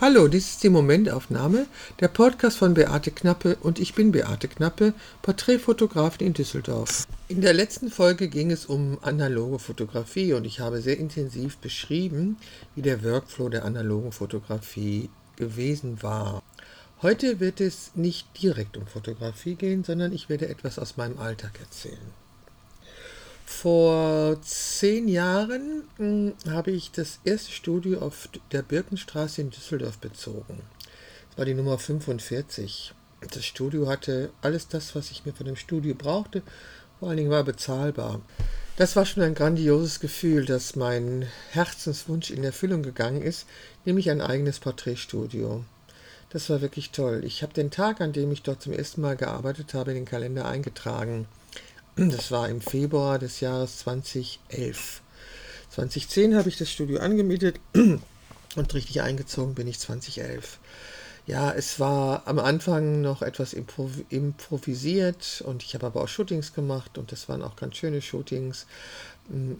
Hallo, dies ist die Momentaufnahme, der Podcast von Beate Knappe und ich bin Beate Knappe, Porträtfotografin in Düsseldorf. In der letzten Folge ging es um analoge Fotografie und ich habe sehr intensiv beschrieben, wie der Workflow der analogen Fotografie gewesen war. Heute wird es nicht direkt um Fotografie gehen, sondern ich werde etwas aus meinem Alltag erzählen. Vor zehn Jahren hm, habe ich das erste Studio auf der Birkenstraße in Düsseldorf bezogen. Das war die Nummer 45. Das Studio hatte alles das, was ich mir von dem Studio brauchte. Vor allen Dingen war bezahlbar. Das war schon ein grandioses Gefühl, dass mein Herzenswunsch in Erfüllung gegangen ist, nämlich ein eigenes Porträtstudio. Das war wirklich toll. Ich habe den Tag, an dem ich dort zum ersten Mal gearbeitet habe, in den Kalender eingetragen. Das war im Februar des Jahres 2011. 2010 habe ich das Studio angemietet und richtig eingezogen bin ich 2011. Ja, es war am Anfang noch etwas improv improvisiert und ich habe aber auch Shootings gemacht und das waren auch ganz schöne Shootings.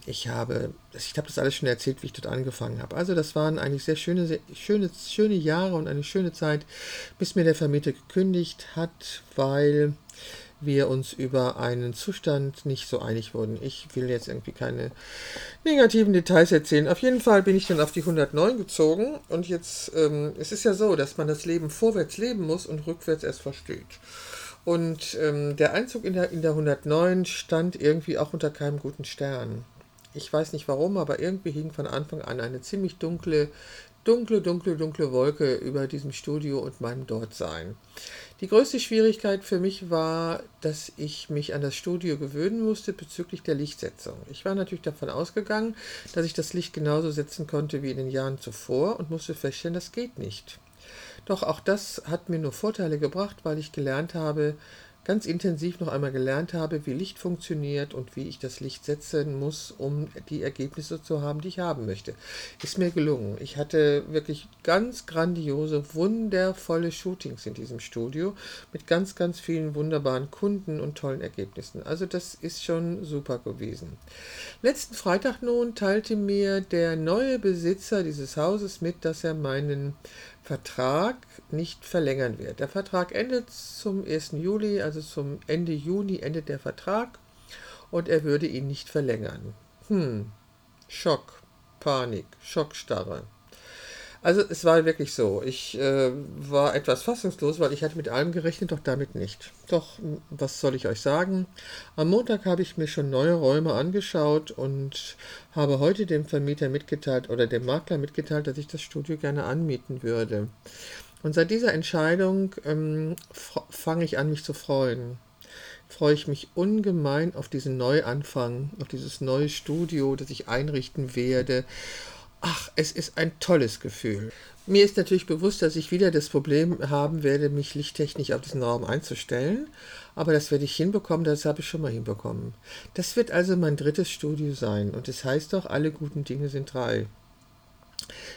Ich habe, ich habe das alles schon erzählt, wie ich dort angefangen habe. Also das waren eigentlich sehr schöne, sehr schöne, schöne Jahre und eine schöne Zeit, bis mir der Vermieter gekündigt hat, weil wir uns über einen Zustand nicht so einig wurden. Ich will jetzt irgendwie keine negativen Details erzählen. Auf jeden Fall bin ich dann auf die 109 gezogen und jetzt, ähm, es ist ja so, dass man das Leben vorwärts leben muss und rückwärts erst versteht. Und ähm, der Einzug in der, in der 109 stand irgendwie auch unter keinem guten Stern. Ich weiß nicht warum, aber irgendwie hing von Anfang an eine ziemlich dunkle, dunkle, dunkle, dunkle Wolke über diesem Studio und meinem Dortsein. Die größte Schwierigkeit für mich war, dass ich mich an das Studio gewöhnen musste bezüglich der Lichtsetzung. Ich war natürlich davon ausgegangen, dass ich das Licht genauso setzen konnte wie in den Jahren zuvor und musste feststellen, das geht nicht. Doch auch das hat mir nur Vorteile gebracht, weil ich gelernt habe, ganz intensiv noch einmal gelernt habe, wie Licht funktioniert und wie ich das Licht setzen muss, um die Ergebnisse zu haben, die ich haben möchte. Ist mir gelungen. Ich hatte wirklich ganz grandiose, wundervolle Shootings in diesem Studio mit ganz, ganz vielen wunderbaren Kunden und tollen Ergebnissen. Also das ist schon super gewesen. Letzten Freitag nun teilte mir der neue Besitzer dieses Hauses mit, dass er meinen Vertrag nicht verlängern wird. Der Vertrag endet zum 1. Juli, also zum Ende Juni endet der Vertrag und er würde ihn nicht verlängern. Hm, Schock, Panik, Schockstarre. Also es war wirklich so. Ich äh, war etwas fassungslos, weil ich hatte mit allem gerechnet, doch damit nicht. Doch, was soll ich euch sagen? Am Montag habe ich mir schon neue Räume angeschaut und habe heute dem Vermieter mitgeteilt oder dem Makler mitgeteilt, dass ich das Studio gerne anmieten würde. Und seit dieser Entscheidung ähm, fange ich an, mich zu freuen freue ich mich ungemein auf diesen Neuanfang, auf dieses neue Studio, das ich einrichten werde. Ach, es ist ein tolles Gefühl. Mir ist natürlich bewusst, dass ich wieder das Problem haben werde, mich lichttechnisch auf diesen Raum einzustellen. Aber das werde ich hinbekommen, das habe ich schon mal hinbekommen. Das wird also mein drittes Studio sein. Und es das heißt doch, alle guten Dinge sind drei.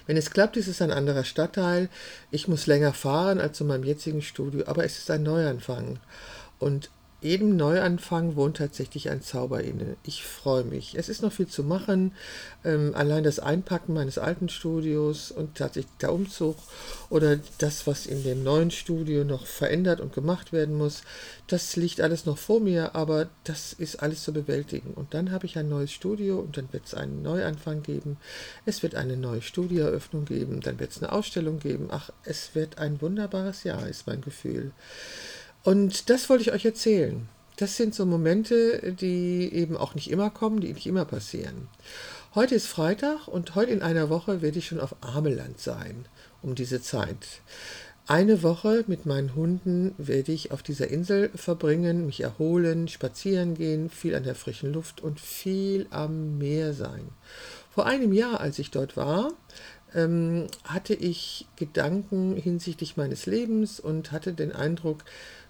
Wenn es klappt, ist es ein anderer Stadtteil. Ich muss länger fahren als zu meinem jetzigen Studio, aber es ist ein Neuanfang. Und jedem Neuanfang wohnt tatsächlich ein Zauber inne. Ich freue mich. Es ist noch viel zu machen. Ähm, allein das Einpacken meines alten Studios und tatsächlich der Umzug oder das, was in dem neuen Studio noch verändert und gemacht werden muss, das liegt alles noch vor mir, aber das ist alles zu bewältigen. Und dann habe ich ein neues Studio und dann wird es einen Neuanfang geben. Es wird eine neue Studioeröffnung geben, dann wird es eine Ausstellung geben. Ach, es wird ein wunderbares Jahr, ist mein Gefühl. Und das wollte ich euch erzählen. Das sind so Momente, die eben auch nicht immer kommen, die nicht immer passieren. Heute ist Freitag und heute in einer Woche werde ich schon auf Ameland sein, um diese Zeit. Eine Woche mit meinen Hunden werde ich auf dieser Insel verbringen, mich erholen, spazieren gehen, viel an der frischen Luft und viel am Meer sein. Vor einem Jahr, als ich dort war, ähm, hatte ich Gedanken hinsichtlich meines Lebens und hatte den Eindruck,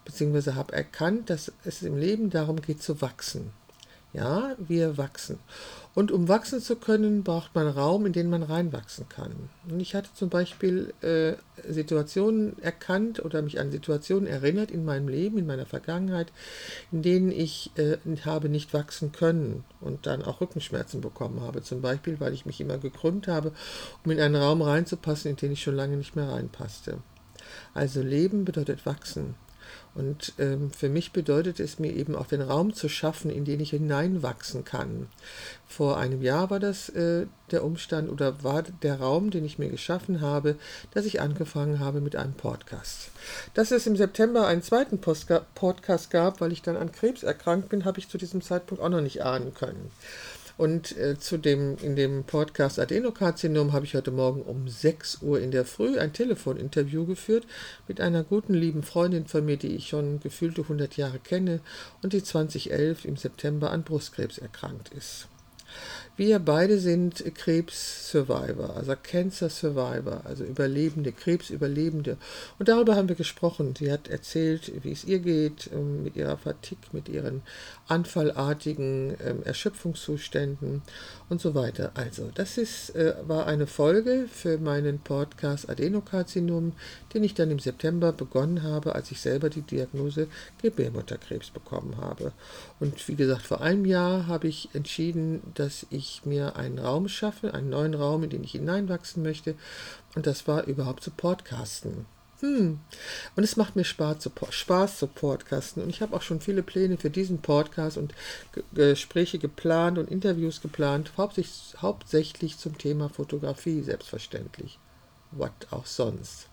beziehungsweise habe erkannt, dass es im Leben darum geht zu wachsen. Ja, wir wachsen. Und um wachsen zu können, braucht man Raum, in den man reinwachsen kann. Und ich hatte zum Beispiel äh, Situationen erkannt oder mich an Situationen erinnert in meinem Leben, in meiner Vergangenheit, in denen ich äh, habe nicht wachsen können und dann auch Rückenschmerzen bekommen habe. Zum Beispiel, weil ich mich immer gekrümmt habe, um in einen Raum reinzupassen, in den ich schon lange nicht mehr reinpasste. Also Leben bedeutet wachsen. Und ähm, für mich bedeutet es mir eben auch den Raum zu schaffen, in den ich hineinwachsen kann. Vor einem Jahr war das äh, der Umstand oder war der Raum, den ich mir geschaffen habe, dass ich angefangen habe mit einem Podcast. Dass es im September einen zweiten Postka Podcast gab, weil ich dann an Krebs erkrankt bin, habe ich zu diesem Zeitpunkt auch noch nicht ahnen können. Und äh, zu dem, in dem Podcast Adenokarzinom habe ich heute Morgen um 6 Uhr in der Früh ein Telefoninterview geführt mit einer guten, lieben Freundin von mir, die ich schon gefühlte 100 Jahre kenne und die 2011 im September an Brustkrebs erkrankt ist. Wir beide sind Krebs-Survivor, also Cancer-Survivor, also Überlebende, Krebsüberlebende. Und darüber haben wir gesprochen. Sie hat erzählt, wie es ihr geht ähm, mit ihrer Fatigue, mit ihren anfallartigen ähm, Erschöpfungszuständen und so weiter. Also, das ist, äh, war eine Folge für meinen Podcast Adenokarzinom, den ich dann im September begonnen habe, als ich selber die Diagnose Gebärmutterkrebs bekommen habe. Und wie gesagt, vor einem Jahr habe ich entschieden, dass ich ich mir einen Raum schaffe, einen neuen Raum, in den ich hineinwachsen möchte. Und das war überhaupt zu Podcasten. Hm. Und es macht mir Spaß zu, Podcasten. Und ich habe auch schon viele Pläne für diesen Podcast und Gespräche geplant und Interviews geplant, hauptsächlich, hauptsächlich zum Thema Fotografie, selbstverständlich. Was auch sonst.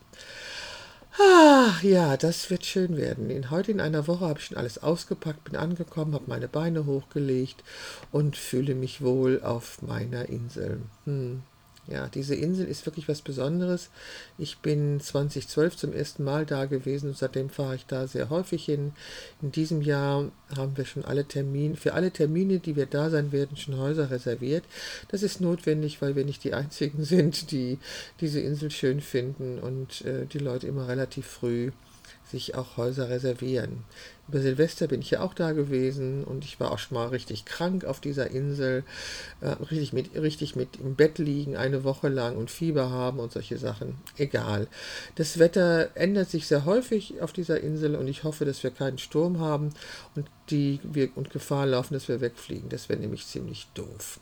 Ach ja, das wird schön werden. In, heute in einer Woche habe ich schon alles ausgepackt, bin angekommen, habe meine Beine hochgelegt und fühle mich wohl auf meiner Insel. Hm. Ja, diese Insel ist wirklich was Besonderes. Ich bin 2012 zum ersten Mal da gewesen und seitdem fahre ich da sehr häufig hin. In diesem Jahr haben wir schon alle Termine, für alle Termine, die wir da sein werden, schon Häuser reserviert. Das ist notwendig, weil wir nicht die einzigen sind, die diese Insel schön finden und äh, die Leute immer relativ früh sich auch Häuser reservieren. Über Silvester bin ich ja auch da gewesen und ich war auch schon mal richtig krank auf dieser Insel, äh, richtig, mit, richtig mit im Bett liegen eine Woche lang und Fieber haben und solche Sachen. Egal. Das Wetter ändert sich sehr häufig auf dieser Insel und ich hoffe, dass wir keinen Sturm haben und, die, wir, und Gefahr laufen, dass wir wegfliegen. Das wäre nämlich ziemlich doof.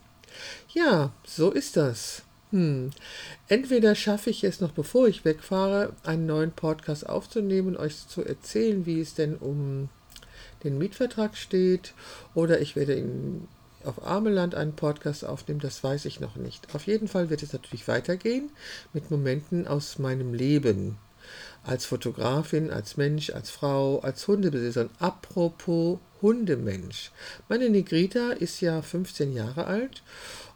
Ja, so ist das. Hm. Entweder schaffe ich es noch, bevor ich wegfahre, einen neuen Podcast aufzunehmen und euch zu erzählen, wie es denn um den Mietvertrag steht, oder ich werde in, auf Armeland einen Podcast aufnehmen, das weiß ich noch nicht. Auf jeden Fall wird es natürlich weitergehen mit Momenten aus meinem Leben. Als Fotografin, als Mensch, als Frau, als Hundebesitzerin. Apropos Hundemensch. Meine Negrita ist ja 15 Jahre alt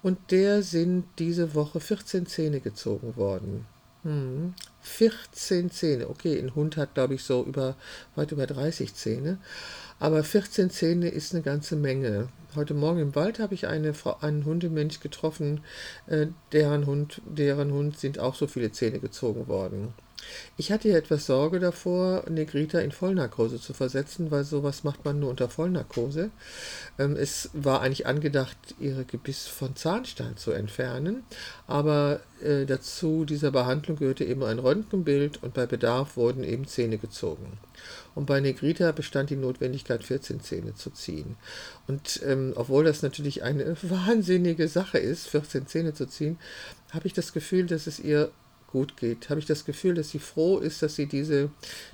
und der sind diese Woche 14 Zähne gezogen worden. Hm. 14 Zähne. Okay, ein Hund hat, glaube ich, so über, weit über 30 Zähne. Aber 14 Zähne ist eine ganze Menge. Heute Morgen im Wald habe ich eine Frau, einen Hundemensch getroffen, äh, deren Hund, deren Hund sind auch so viele Zähne gezogen worden. Ich hatte ja etwas Sorge davor, Negrita in Vollnarkose zu versetzen, weil sowas macht man nur unter Vollnarkose. Ähm, es war eigentlich angedacht, ihre Gebiss von Zahnstein zu entfernen, aber äh, dazu dieser Behandlung gehörte eben ein Röntgenbild und bei Bedarf wurden eben Zähne gezogen. Und bei Negrita bestand die Notwendigkeit, 14 Zähne zu ziehen. Und ähm, obwohl das natürlich eine wahnsinnige Sache ist, 14 Zähne zu ziehen, habe ich das Gefühl, dass es ihr gut geht. Habe ich das Gefühl, dass sie froh ist, dass sie diese,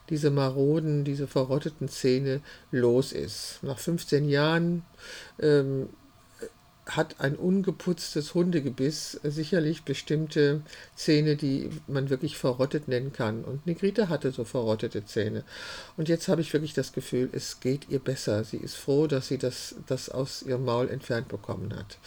diese maroden, diese verrotteten Zähne los ist. Nach 15 Jahren ähm, hat ein ungeputztes Hundegebiss sicherlich bestimmte Zähne, die man wirklich verrottet nennen kann. Und Negrita hatte so verrottete Zähne. Und jetzt habe ich wirklich das Gefühl, es geht ihr besser. Sie ist froh, dass sie das, das aus ihrem Maul entfernt bekommen hat.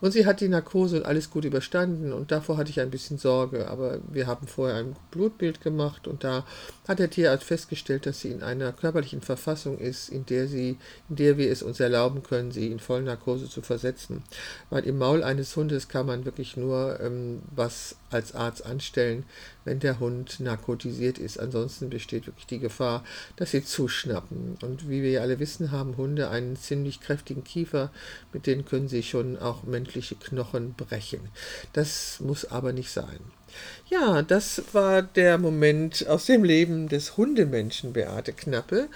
Und sie hat die Narkose und alles gut überstanden. Und davor hatte ich ein bisschen Sorge. Aber wir haben vorher ein Blutbild gemacht und da hat der Tierarzt festgestellt, dass sie in einer körperlichen Verfassung ist, in der sie, in der wir es uns erlauben können, sie in Vollnarkose zu versetzen. Weil im Maul eines Hundes kann man wirklich nur ähm, was als Arzt anstellen, wenn der Hund narkotisiert ist. Ansonsten besteht wirklich die Gefahr, dass sie zuschnappen. Und wie wir ja alle wissen, haben Hunde einen ziemlich kräftigen Kiefer, mit denen können sie schon auch menschliche Knochen brechen. Das muss aber nicht sein. Ja, das war der Moment aus dem Leben des Hundemenschen Beate Knappe.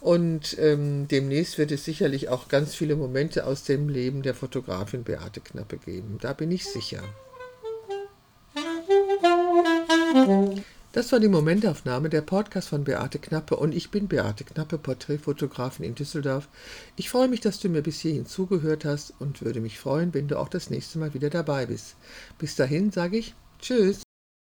Und ähm, demnächst wird es sicherlich auch ganz viele Momente aus dem Leben der Fotografin Beate Knappe geben. Da bin ich sicher. Das war die Momentaufnahme der Podcast von Beate Knappe und ich bin Beate Knappe, Porträtfotografin in Düsseldorf. Ich freue mich, dass du mir bis hierhin zugehört hast und würde mich freuen, wenn du auch das nächste Mal wieder dabei bist. Bis dahin sage ich Tschüss.